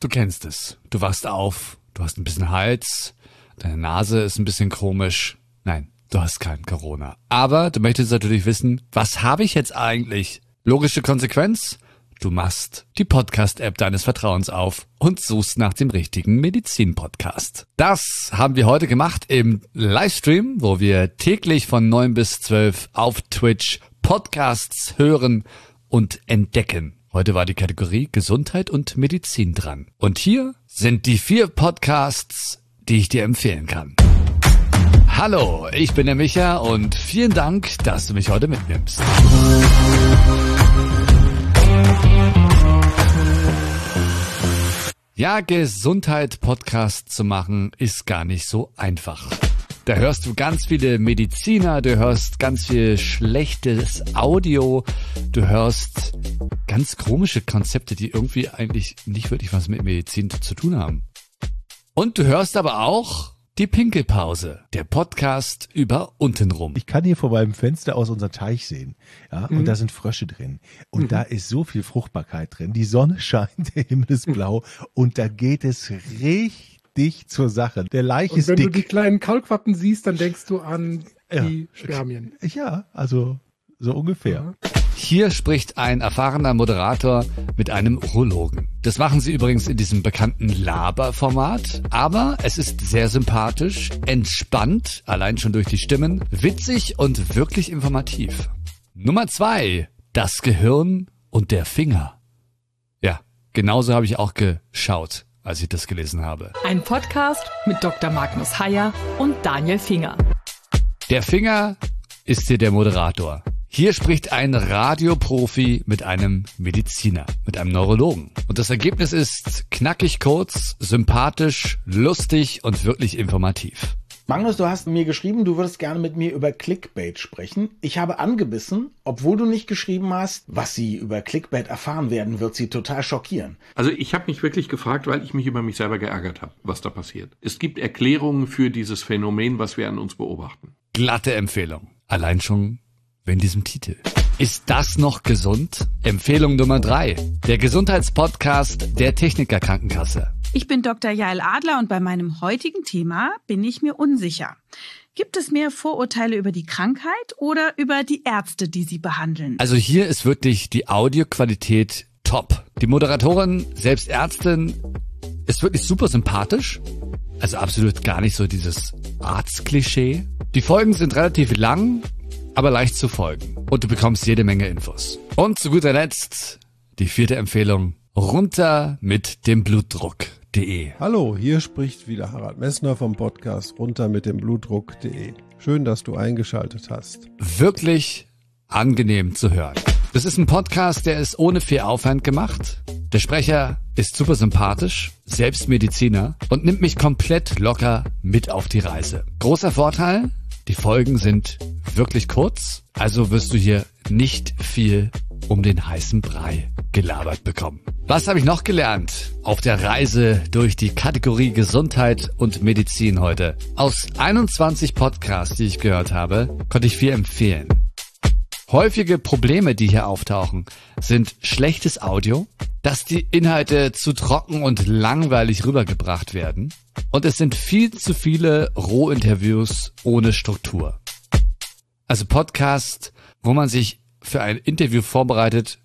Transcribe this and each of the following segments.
Du kennst es. Du wachst auf, du hast ein bisschen Hals, deine Nase ist ein bisschen komisch. Nein, du hast kein Corona. Aber du möchtest natürlich wissen, was habe ich jetzt eigentlich? Logische Konsequenz? Du machst die Podcast-App deines Vertrauens auf und suchst nach dem richtigen Medizin-Podcast. Das haben wir heute gemacht im Livestream, wo wir täglich von 9 bis 12 auf Twitch Podcasts hören und entdecken. Heute war die Kategorie Gesundheit und Medizin dran. Und hier sind die vier Podcasts, die ich dir empfehlen kann. Hallo, ich bin der Micha und vielen Dank, dass du mich heute mitnimmst. Ja, Gesundheit-Podcast zu machen ist gar nicht so einfach. Da hörst du ganz viele Mediziner, du hörst ganz viel schlechtes Audio, du hörst ganz komische Konzepte, die irgendwie eigentlich nicht wirklich was mit Medizin zu tun haben. Und du hörst aber auch die Pinkelpause, der Podcast über untenrum. Ich kann hier vor meinem Fenster aus unserem Teich sehen. Ja, mhm. und da sind Frösche drin. Und mhm. da ist so viel Fruchtbarkeit drin. Die Sonne scheint, der Himmel ist blau. Und da geht es richtig zur Sache. Der Laich ist dick. Wenn du die kleinen Kaulquappen siehst, dann denkst du an ja. die Spermien. Ja, also so ungefähr. Ja. Hier spricht ein erfahrener Moderator mit einem Urologen. Das machen sie übrigens in diesem bekannten Laber-Format, aber es ist sehr sympathisch, entspannt, allein schon durch die Stimmen, witzig und wirklich informativ. Nummer zwei, das Gehirn und der Finger. Ja, genauso habe ich auch geschaut, als ich das gelesen habe. Ein Podcast mit Dr. Magnus Heyer und Daniel Finger. Der Finger ist hier der Moderator. Hier spricht ein Radioprofi mit einem Mediziner, mit einem Neurologen. Und das Ergebnis ist knackig kurz, sympathisch, lustig und wirklich informativ. Magnus, du hast mir geschrieben, du würdest gerne mit mir über Clickbait sprechen. Ich habe angebissen, obwohl du nicht geschrieben hast, was sie über Clickbait erfahren werden, wird sie total schockieren. Also ich habe mich wirklich gefragt, weil ich mich über mich selber geärgert habe, was da passiert. Es gibt Erklärungen für dieses Phänomen, was wir an uns beobachten. Glatte Empfehlung. Allein schon in diesem Titel. Ist das noch gesund? Empfehlung Nummer drei: Der Gesundheitspodcast der Techniker Krankenkasse. Ich bin Dr. Jael Adler und bei meinem heutigen Thema bin ich mir unsicher. Gibt es mehr Vorurteile über die Krankheit oder über die Ärzte, die sie behandeln? Also hier ist wirklich die Audioqualität top. Die Moderatorin, selbst Ärztin, ist wirklich super sympathisch. Also absolut gar nicht so dieses Arztklischee. Die Folgen sind relativ lang, aber leicht zu folgen. Und du bekommst jede Menge Infos. Und zu guter Letzt die vierte Empfehlung. Runter mit dem Blutdruck.de. Hallo, hier spricht wieder Harald Messner vom Podcast Runter mit dem Blutdruck.de. Schön, dass du eingeschaltet hast. Wirklich angenehm zu hören. Das ist ein Podcast, der ist ohne viel Aufwand gemacht. Der Sprecher ist super sympathisch, selbst Mediziner und nimmt mich komplett locker mit auf die Reise. Großer Vorteil, die Folgen sind wirklich kurz, also wirst du hier nicht viel um den heißen Brei gelabert bekommen. Was habe ich noch gelernt auf der Reise durch die Kategorie Gesundheit und Medizin heute? Aus 21 Podcasts, die ich gehört habe, konnte ich viel empfehlen. Häufige Probleme, die hier auftauchen, sind schlechtes Audio, dass die Inhalte zu trocken und langweilig rübergebracht werden und es sind viel zu viele Rohinterviews ohne Struktur. Also Podcast, wo man sich für ein Interview vorbereitet,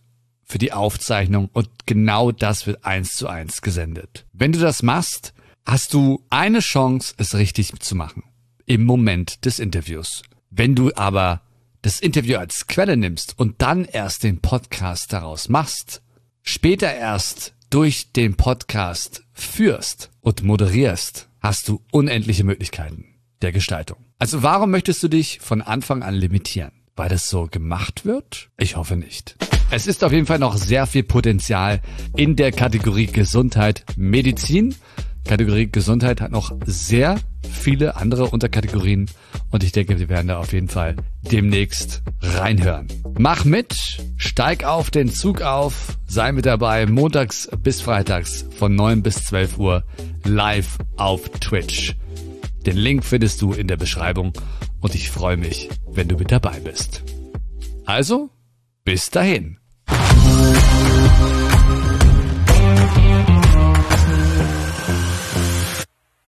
für die Aufzeichnung und genau das wird eins zu eins gesendet. Wenn du das machst, hast du eine Chance, es richtig zu machen. Im Moment des Interviews. Wenn du aber das Interview als Quelle nimmst und dann erst den Podcast daraus machst, später erst durch den Podcast führst und moderierst, hast du unendliche Möglichkeiten der Gestaltung. Also warum möchtest du dich von Anfang an limitieren? Weil das so gemacht wird? Ich hoffe nicht. Es ist auf jeden Fall noch sehr viel Potenzial in der Kategorie Gesundheit, Medizin. Kategorie Gesundheit hat noch sehr viele andere Unterkategorien und ich denke, wir werden da auf jeden Fall demnächst reinhören. Mach mit, steig auf den Zug auf, sei mit dabei montags bis freitags von 9 bis 12 Uhr live auf Twitch. Den Link findest du in der Beschreibung und ich freue mich, wenn du mit dabei bist. Also, bis dahin.